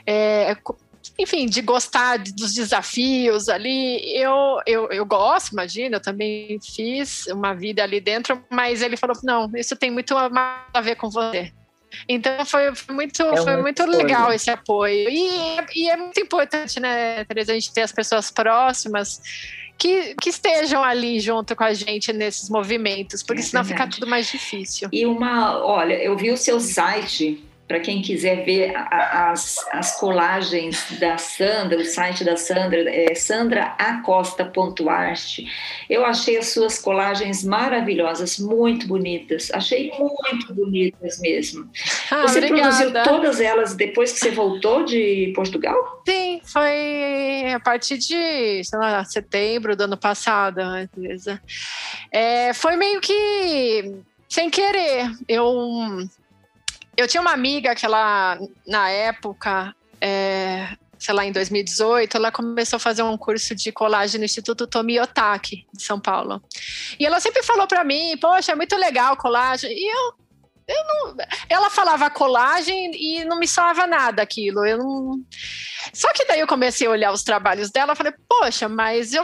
é, enfim, de gostar dos desafios ali. Eu, eu, eu gosto, imagina, eu também fiz uma vida ali dentro, mas ele falou: não, isso tem muito a ver com você. Então foi, foi muito, é foi muito legal esse apoio. E, e é muito importante, né, Teresa, a gente ter as pessoas próximas que, que estejam ali junto com a gente nesses movimentos, porque é senão verdade. fica tudo mais difícil. E uma, olha, eu vi o seu site para quem quiser ver as, as colagens da Sandra, o site da Sandra é sandraacosta.arte. Eu achei as suas colagens maravilhosas, muito bonitas. Achei muito bonitas mesmo. Ah, você obrigada. produziu todas elas depois que você voltou de Portugal? Sim, foi a partir de sei lá, setembro do ano passado, beleza. É, foi meio que sem querer. Eu eu tinha uma amiga que ela, na época, é, sei lá, em 2018, ela começou a fazer um curso de colagem no Instituto Tomi Otaki, de São Paulo. E ela sempre falou para mim, poxa, é muito legal colagem. E eu, eu não... Ela falava colagem e não me soava nada aquilo. Eu não... Só que daí eu comecei a olhar os trabalhos dela, falei, poxa, mas eu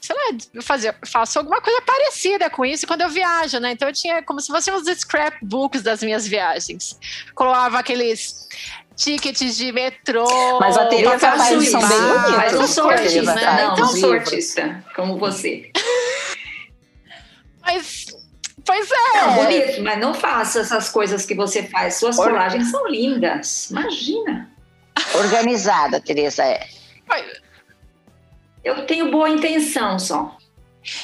sei lá, eu fazia, faço alguma coisa parecida com isso quando eu viajo, né? Então eu tinha como se fossem os scrapbooks das minhas viagens. Colava aqueles tickets de metrô. Mas a Teresa faz isso bem. Mas não sou artista, né? não, não sou artista como você. mas Pois é. Não, bonito, mas não faça essas coisas que você faz. Suas Or... colagens são lindas. Imagina. Organizada, Teresa é. Mas, eu tenho boa intenção só.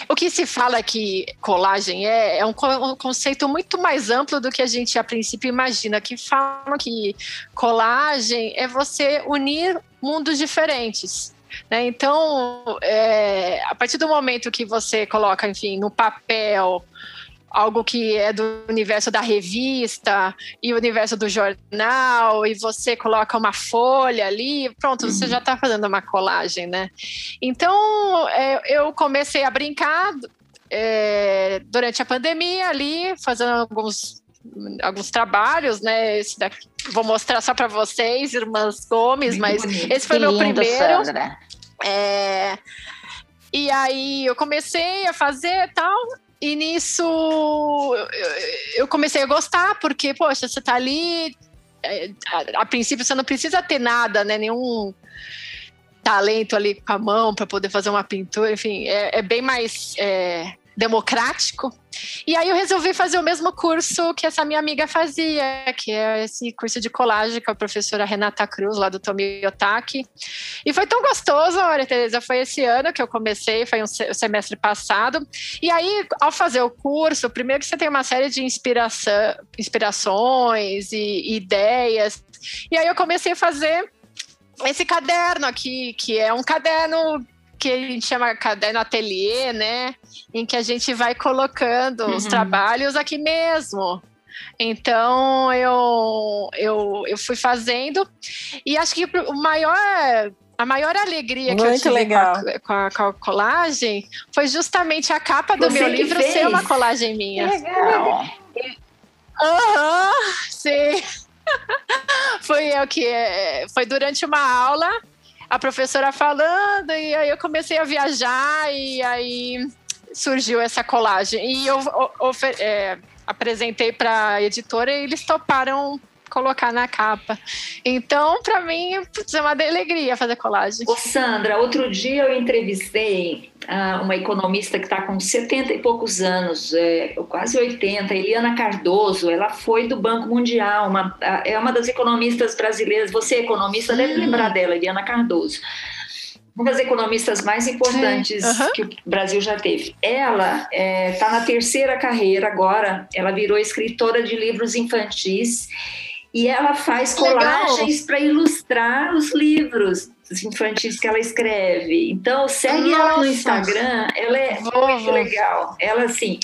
O que se fala que colagem é, é um, conceito muito mais amplo do que a gente a princípio imagina. Que falam que colagem é você unir mundos diferentes. Né? Então, é, a partir do momento que você coloca, enfim, no papel algo que é do universo da revista e o universo do jornal, e você coloca uma folha ali, pronto, você já está fazendo uma colagem, né? Então, é, eu comecei a brincar é, durante a pandemia ali, fazendo alguns alguns trabalhos, né? Esse daqui, vou mostrar só para vocês, irmãs Gomes, mas esse foi que meu lindo, primeiro. Sandra. É, e aí eu comecei a fazer tal, e nisso eu comecei a gostar, porque, poxa, você tá ali. É, a, a princípio você não precisa ter nada, né? Nenhum talento ali com a mão para poder fazer uma pintura, enfim, é, é bem mais é, democrático. E aí eu resolvi fazer o mesmo curso que essa minha amiga fazia, que é esse curso de colagem com a professora Renata Cruz, lá do Tomi Otaki. E foi tão gostoso, olha, Tereza, foi esse ano que eu comecei, foi um semestre passado. E aí, ao fazer o curso, primeiro que você tem uma série de inspiração, inspirações e, e ideias. E aí eu comecei a fazer esse caderno aqui, que é um caderno que a gente chama caderno ateliê, né? Em que a gente vai colocando uhum. os trabalhos aqui mesmo. Então eu, eu, eu fui fazendo e acho que o maior a maior alegria Muito que eu tive legal. Com, a, com, a, colagem foi justamente a capa do Você meu livro fez? ser uma colagem minha. Legal. Aham, uhum, sim. foi eu que foi durante uma aula a professora falando, e aí eu comecei a viajar, e aí surgiu essa colagem. E eu é, apresentei para a editora e eles toparam colocar na capa. Então, para mim, é uma alegria fazer colagem. Ô Sandra, outro dia eu entrevistei uh, uma economista que está com 70 e poucos anos, é, quase 80, Eliana Cardoso. Ela foi do Banco Mundial, uma, é uma das economistas brasileiras. Você, economista, deve lembrar dela, Eliana Cardoso uma das economistas mais importantes uhum. que o Brasil já teve. Ela está é, tá na terceira carreira agora, ela virou escritora de livros infantis e ela faz colagens para ilustrar os livros infantis que ela escreve. Então, segue Nossa. ela no Instagram, ela é muito legal. Ela, assim,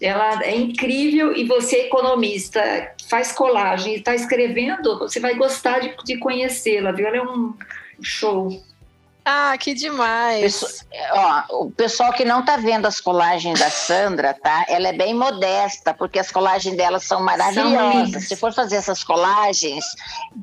ela é incrível e você, economista, faz colagem e está escrevendo, você vai gostar de, de conhecê-la, viu? Ela é um show. Ah, que demais. Pesso- ó, o pessoal que não tá vendo as colagens da Sandra, tá? Ela é bem modesta, porque as colagens dela são maravilhosas. lindas. Se for fazer essas colagens,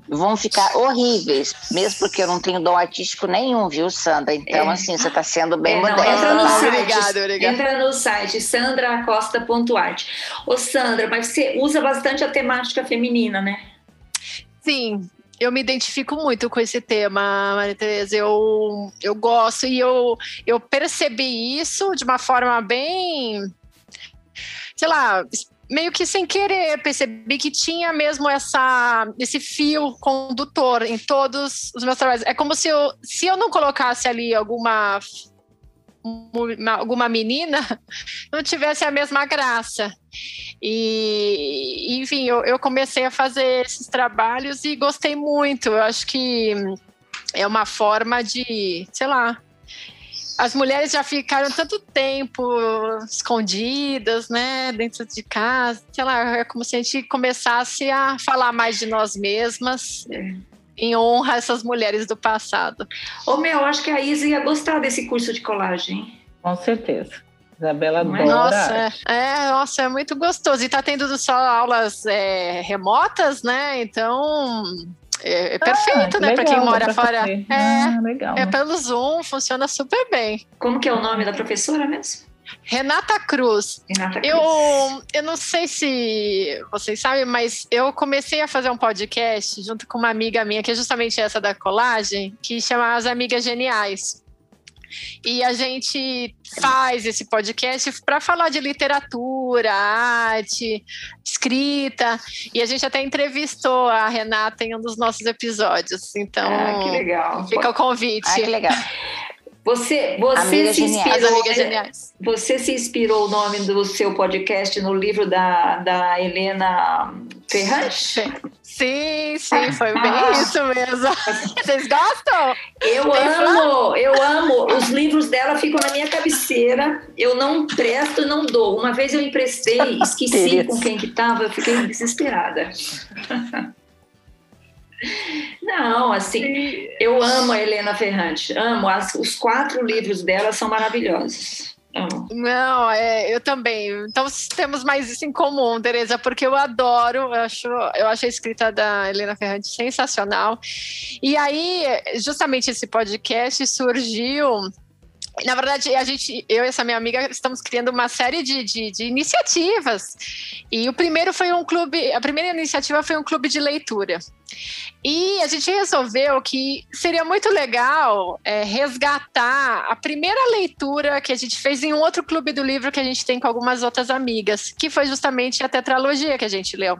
vão ficar horríveis, mesmo porque eu não tenho dom artístico nenhum, viu, Sandra? Então, É. assim, você tá sendo bem É, não, modesta. entra no tá? site. Obrigada, obrigada. Entra no site sandracosta.art. Ô, Sandra, mas você usa bastante a temática feminina, né? Sim, eu me identifico muito com esse tema, Maria Tereza. Eu, eu gosto e eu, eu percebi isso de uma forma bem, sei lá, meio que sem querer, percebi que tinha mesmo essa, esse fio condutor em todos os meus trabalhos. É como se eu, se eu não colocasse ali alguma uma- alguma menina, não tivesse a mesma graça. E, enfim, eu, eu comecei a fazer esses trabalhos e gostei muito. Eu acho que é uma forma de, sei lá. As mulheres já ficaram tanto tempo escondidas, né, dentro de casa. Sei lá, é como se a gente começasse a falar mais de nós mesmas, em honra a essas mulheres do passado. Ô, meu, acho que a Isa ia gostar desse curso de colagem. Com certeza. Isabela é? adora. Nossa, é, é, nossa, é muito gostoso. E tá tendo só aulas é, remotas, né? Então é, é perfeito, Ah, né? Para quem mora pra fora. fazer. É, Ah, legal. é pelo Zoom, funciona super bem. Como que é o nome da professora mesmo? Renata Cruz. Renata Cruz. Eu, eu não sei se vocês sabem, mas eu comecei a fazer um podcast junto com uma amiga minha, que é justamente essa da colagem, que chama As Amigas Geniais. E a gente faz esse podcast para falar de literatura, arte, escrita. E a gente até entrevistou a Renata em um dos nossos episódios. Então, Ah, que legal. fica o convite. Ah, que legal. Você, você se inspirou, Geniais. você se inspirou o nome do seu podcast no livro da, da Helena Ferrante? Sim, sim, foi bem Ah. isso mesmo. Vocês gostam? Eu Tem amo, eu amo. Os livros dela ficam na minha cabeceira. Eu não presto, não dou. Uma vez eu emprestei, esqueci com quem que estava, eu fiquei desesperada. Não, assim, eu amo a Helena Ferrante, amo. As- os quatro livros dela são maravilhosos. Amo. Não, é, eu também. Então temos mais isso em comum, Tereza, porque eu adoro, eu acho, eu acho a escrita da Helena Ferrante sensacional. E aí, justamente esse podcast surgiu. Na verdade, a gente, eu e essa minha amiga estamos criando uma série de, de, de iniciativas. E o primeiro foi um clube, a primeira iniciativa foi um clube de leitura. E a gente resolveu que seria muito legal é, resgatar a primeira leitura que a gente fez em um outro clube do livro que a gente tem com algumas outras amigas, que foi justamente a tetralogia que a gente leu.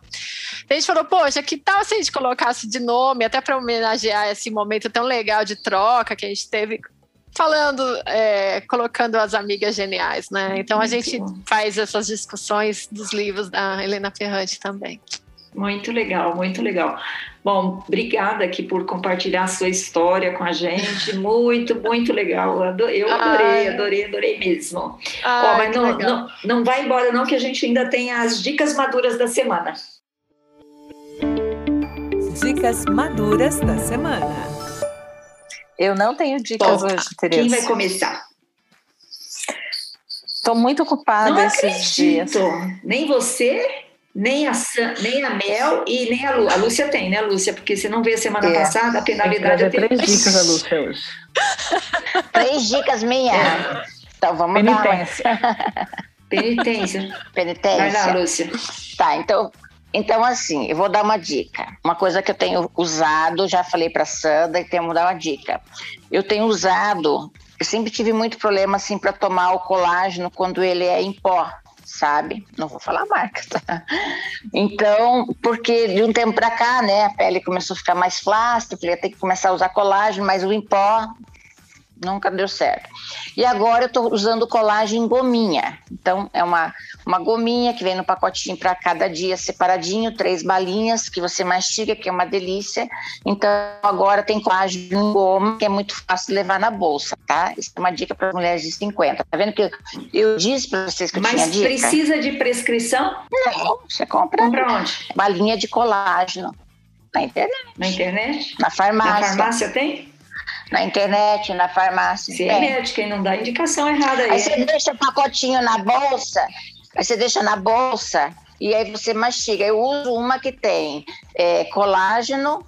A gente falou, poxa, que tal se a gente colocasse de nome, até para homenagear esse momento tão legal de troca que a gente teve falando, é, colocando as amigas geniais, né? Então a gente faz essas discussões dos livros da Helena Ferrante também. Muito legal, muito legal. Bom, obrigada aqui por compartilhar a sua história com a gente. Muito, muito legal. Eu ado- Eu adorei, adorei, adorei mesmo. Ó, Ai, mas que não, não, não vai embora, não, que a gente ainda tem as dicas maduras da semana. Dicas maduras da semana. Eu não tenho dicas Bom, hoje, Quem Tereza. vai começar? Estou muito ocupada não esses dias. acredito. Nem você, nem a, Sam, nem a Mel e nem a Lu. A Lúcia tem, né, Lúcia? Porque você não veio semana É. passada, a penalidade trazer eu tenho. três dicas da Lúcia hoje. Três dicas minha. Então, vamos dar uma Penitência. Penitência. Vai lá, penitência. Lúcia. Tá, então, então assim, eu vou dar uma dica. Uma coisa que eu tenho usado, já falei para Sandra e tenho que dar uma dica. Eu tenho usado, eu sempre tive muito problema assim para tomar o colágeno quando ele é em pó, sabe? Não vou falar a marca, tá? Então, porque de um tempo para cá, né, a pele começou a ficar mais flácida, eu falei, tem que começar a usar colágeno, mas o em pó nunca deu certo. E agora eu estou usando colagem em gominha. Então, é uma, uma gominha que vem no pacotinho para cada dia separadinho, três balinhas que você mastiga, que é uma delícia. Então, agora tem colagem em goma, que é muito fácil levar na bolsa, tá? Isso é uma dica para mulheres de 50. Tá vendo que eu, eu disse para vocês que eu tinha Mas dica? precisa de prescrição? Não, você compra Compra onde? balinha de colágeno na internet, Na internet? na farmácia. Na farmácia tem? Na internet, na farmácia. Você é médica e não dá indicação errada aí. Aí você deixa o pacotinho na bolsa, aí você deixa na bolsa e aí você mastiga. Eu uso uma que tem é, colágeno,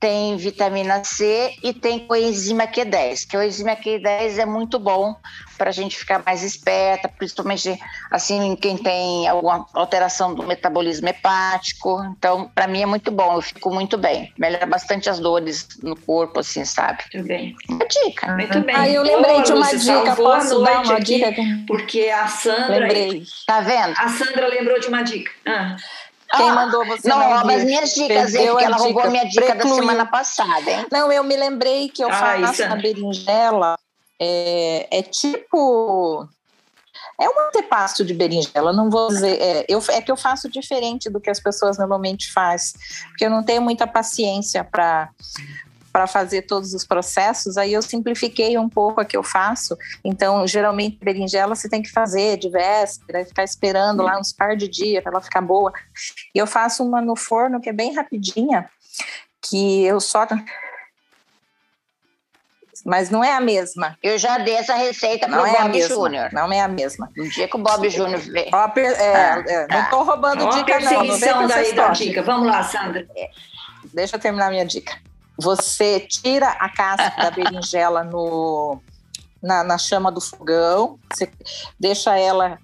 tem vitamina C e tem coenzima Q10, que o enzima Q10 é muito bom para a gente ficar mais esperta, principalmente assim quem tem alguma alteração do metabolismo hepático. Então, para mim é muito bom, eu fico muito bem. Melhora bastante as dores no corpo, assim, sabe? Muito bem. Uma dica. Muito bem. Ah, eu lembrei de uma Lúcia, dica, posso dar uma aqui, dica? Porque a Sandra. Lembrei. Tá vendo? A Sandra lembrou de uma dica. Ah, Quem Ah, mandou você Não, não rouba as minhas dicas, hein? Perdeu Porque ela roubou a dica, minha dica da precluiu. semana passada, hein? Não, eu me lembrei que eu Ah, faço isso na berinjela. É, é tipo. É um antepasto de berinjela, não vou dizer. É, eu, é que eu faço diferente do que as pessoas normalmente fazem, porque eu não tenho muita paciência para para fazer todos os processos, aí eu simplifiquei um pouco a que eu faço. Então, geralmente, berinjela você tem que fazer de véspera, ficar esperando lá uns par de dias para ela ficar boa. E eu faço uma no forno que é bem rapidinha, que eu só mas não é a mesma. Eu já dei essa receita pro Não é Bob. Júnior. Não é a mesma. No dia que o Bob Júnior veio. Ó, per- é, Ah, é, tá. não estou roubando ó dica, não. Não daí da dica. Vamos lá, Sandra. Deixa eu terminar minha dica. Você tira a casca da berinjela no, na, na chama do fogão, você deixa ela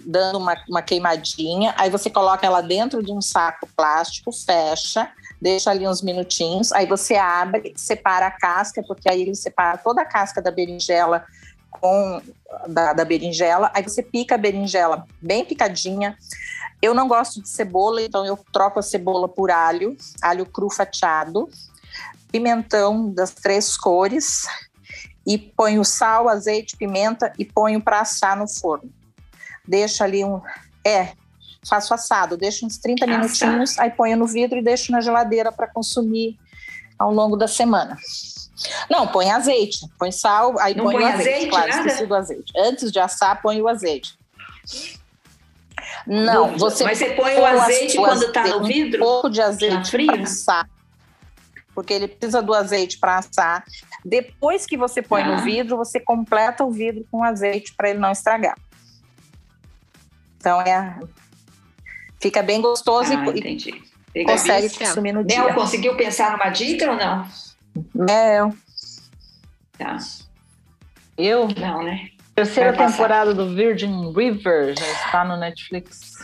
dando uma, uma queimadinha, aí você coloca ela dentro de um saco plástico, fecha, deixa ali uns minutinhos, aí você abre, separa a casca, porque aí ele separa toda a casca da berinjela com da, da berinjela, aí você pica a berinjela bem picadinha. Eu não gosto de cebola, então eu troco a cebola por alho, alho cru fatiado, pimentão das três cores e ponho sal, azeite, pimenta e ponho para assar no forno. Deixo ali um. É, faço assado, deixo uns 30 Assado. minutinhos, aí ponho no vidro e deixo na geladeira para consumir ao longo da semana. Não, põe azeite, põe sal, aí Não põe, põe o azeite, azeite, claro, nada? esqueci do azeite. Antes de assar, põe o azeite. Não, Dúvida. você Mas você põe o azeite o quando está no azeite, vidro? Um pouco de azeite para assar. Porque ele precisa do azeite para assar. Depois que você põe Ah. no vidro, você completa o vidro com azeite para ele não estragar. Então é fica bem gostoso Ah, e- entendi. Consegue consumir no Nel, dia. conseguiu pensar numa dica ou não? Mel. Tá. Eu, Não, né? terceira Vai passar. temporada do Virgin River já está no Netflix.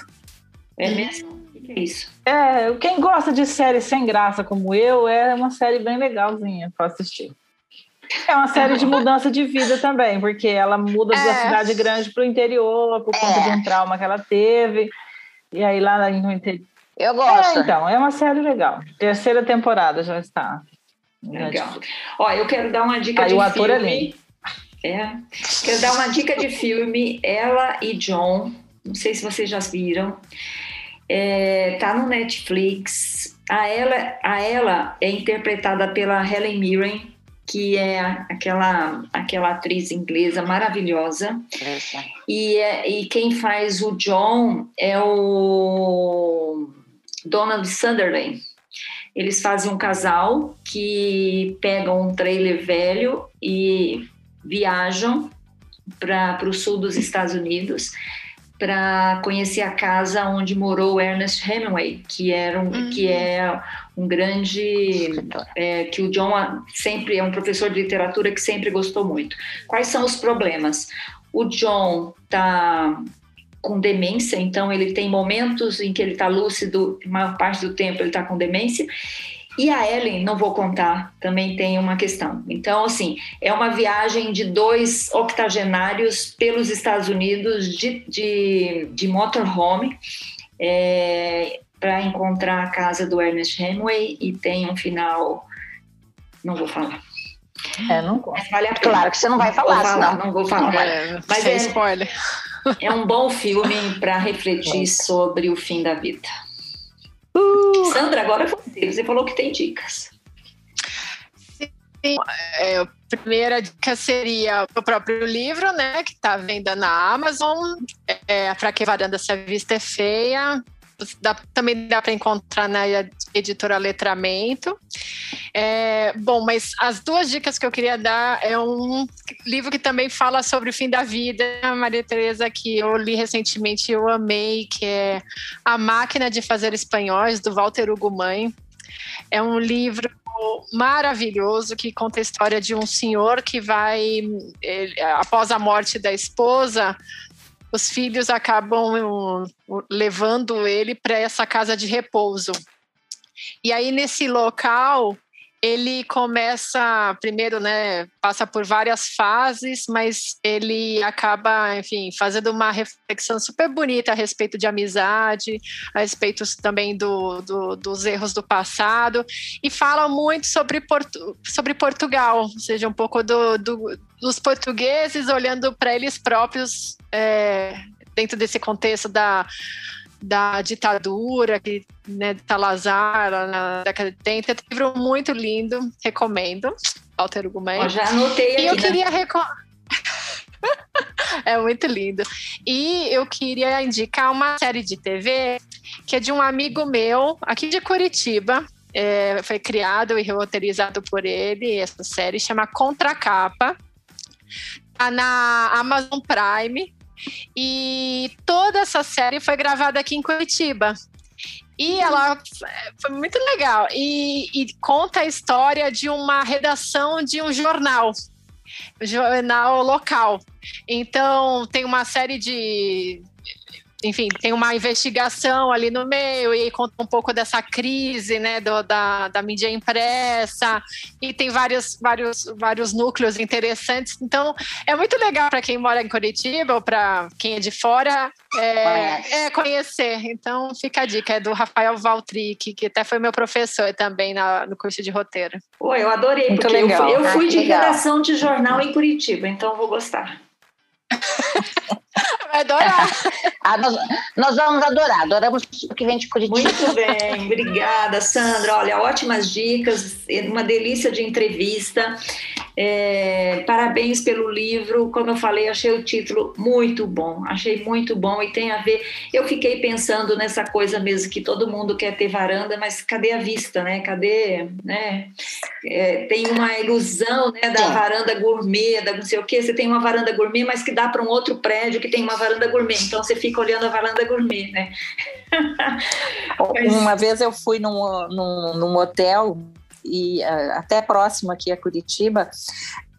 É mesmo? Que é isso? É, quem gosta de série sem graça como eu, é uma série bem legalzinha para assistir. É uma série de mudança de vida também, porque ela muda da É. cidade grande para o interior por conta É. de um trauma que ela teve. E aí lá no interior. Eu É, gosto. então, é uma série legal. Terceira temporada já está. Legal. Ó, eu quero dar uma dica Aí de o ator é filme. É. Quero dar uma dica de filme. Ela e John. Não sei se vocês já viram. É, tá no Netflix. A ela, a ela é interpretada pela Helen Mirren, que é aquela, aquela atriz inglesa maravilhosa. E, é- e quem faz o John é o Donald Sunderland. Eles fazem um casal que pegam um trailer velho e viajam para o sul dos Estados Unidos para conhecer a casa onde morou Ernest Hemingway, que era um, Hum. que é um grande é, que o John sempre é um professor de literatura que sempre gostou muito. Quais são os problemas? O John tá com demência, então ele tem momentos em que ele está lúcido, maior parte do tempo ele está com demência. E a Ellen, não vou contar, também tem uma questão. Então, assim, é uma viagem de dois octogenários pelos Estados Unidos de, de, de motorhome para encontrar a casa do Ernest Hemingway e tem um final. Não vou falar. É, não gosto. Mas vale a pena. Claro que você não vai Vou falar, falar, senão. não vou falar. É, Mas é- spoiler. É um bom filme para refletir sobre o fim da vida. Sandra, agora é você. Você falou que tem dicas. É, a primeira dica seria o próprio livro, né, que está à venda na Amazon. É, Para que varanda se a vista é feia. Dá, também dá para encontrar na editora Letramento. É, bom, mas as duas dicas que eu queria dar é um livro que também fala sobre o fim da vida, Maria Tereza, que eu li recentemente e eu amei, que é A Máquina de Fazer Espanhóis, do Walter Hugo Mãe. É um livro maravilhoso que conta a história de um senhor que vai, ele, após a morte da esposa, os filhos acabam levando ele para essa casa de repouso. E aí, nesse local, ele começa primeiro, né, passa por várias fases, mas ele acaba, enfim, fazendo uma reflexão super bonita a respeito de amizade, a respeito também do, do dos erros do passado e fala muito sobre, Portu sobre Portugal, ou seja, um pouco do, do dos portugueses olhando para eles próprios é, dentro desse contexto da da ditadura, que, né, de Salazar, na década de 80. É um livro muito lindo, recomendo. Walter Gumé. Já anotei aqui. E eu né? queria recomendar. é muito lindo. E eu queria indicar uma série de TV que é de um amigo meu, aqui de Curitiba. É, foi criado e roteirizado por ele. Essa série chama Contracapa. Tá na Amazon Prime. E toda essa série foi gravada aqui em Curitiba. E ela foi muito legal. E, e, conta a história de uma redação de um jornal, jornal local. Então, tem uma série de enfim, tem uma investigação ali no meio e conta um pouco dessa crise, né, do, da, da mídia impressa e tem vários, vários, vários núcleos interessantes. Então, é muito legal para quem mora em Curitiba ou para quem é de fora é, é, conhecer. Então, fica a dica, é do Rafael Valtric, que até foi meu professor também na, no curso de roteiro. Pô, eu adorei, muito porque legal. eu, eu fui ah, de legal. redação de jornal em Curitiba, então vou gostar. Vai adorar. ah, nós, nós, vamos adorar, adoramos o que vem de Curitiba. Muito bem, obrigada, Sandra. Olha, ótimas dicas, uma delícia de entrevista. É, parabéns pelo livro. Como eu falei, achei o título muito bom. Achei muito bom e tem a ver. Eu fiquei pensando nessa coisa mesmo que todo mundo quer ter varanda, mas cadê a vista, né? Cadê, né? É, tem uma ilusão, né, da varanda gourmet, da não sei o quê. Você tem uma varanda gourmet, mas que dá para um outro prédio que tem uma varanda gourmet. Então você fica olhando a varanda gourmet, né? mas... Uma vez eu fui num, num, num hotel e uh, até próximo aqui a Curitiba,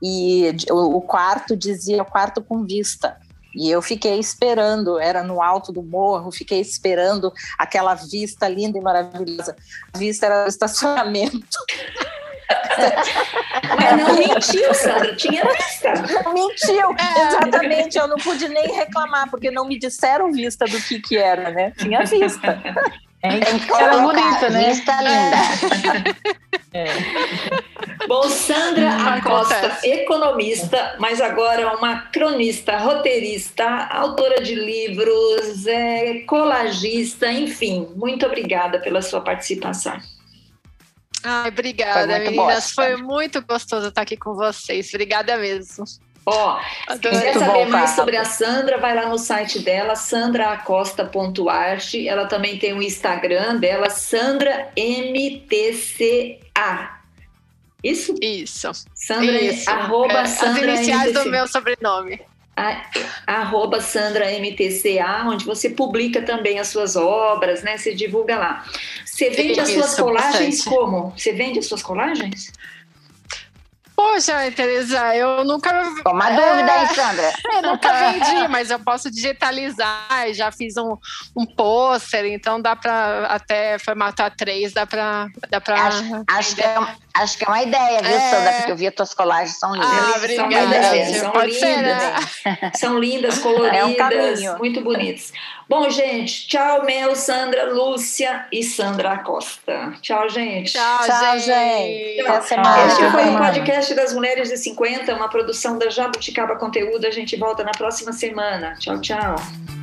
e o, o quarto dizia quarto com vista. E eu fiquei esperando, era no alto do morro, fiquei esperando aquela vista linda e maravilhosa. A vista era do estacionamento. Mas não mentiu, Sandra, tinha vista. Não mentiu, é. exatamente. Eu não pude nem reclamar, porque não me disseram vista do que, que era, né? Tinha vista. É, era bonita, né? Vista linda. É. Bom, Sandra Acosta, Acontece. economista, mas agora uma cronista, roteirista, autora de livros, é, colagista, enfim. Muito obrigada pela sua participação. Ai, obrigada, foi meninas. Foi muito gostoso estar aqui com vocês. Obrigada mesmo. Ó, se quiser saber mais sobre a Sandra, vai lá no site dela, sandraacosta.arte. Ela também tem o Instagram dela, Sandra MTCA. Isso? Isso. Sandra, Isso. arroba é, Sandra As iniciais MTCA. do meu sobrenome. A, arroba Sandra MTCA, onde você publica também as suas obras, né? Você divulga lá. Você vende Isso, as suas colagens bastante. como? Você vende as suas colagens? Poxa, Teresa, eu nunca. Uma é, dúvida aí, Sandra. Eu nunca vendi, mas eu posso digitalizar. Já fiz um, um pôster, então dá para até formatar três, dá para. Dá pra acho, acho, que é, acho que é uma ideia, viu, é... Sandra? Porque eu vi as tuas colagens, são lindas. Ah, são lindas, são lindas. Ser, né? São lindas, coloridas, é um muito bonitas. Bom, gente, tchau, Mel, Sandra, Lúcia e Sandra Costa. Tchau, gente. Tchau, tchau gente. Tchau. Este foi o podcast das Mulheres de 50, uma produção da Jabuticaba Conteúdo. A gente volta na próxima semana. Tchau, tchau.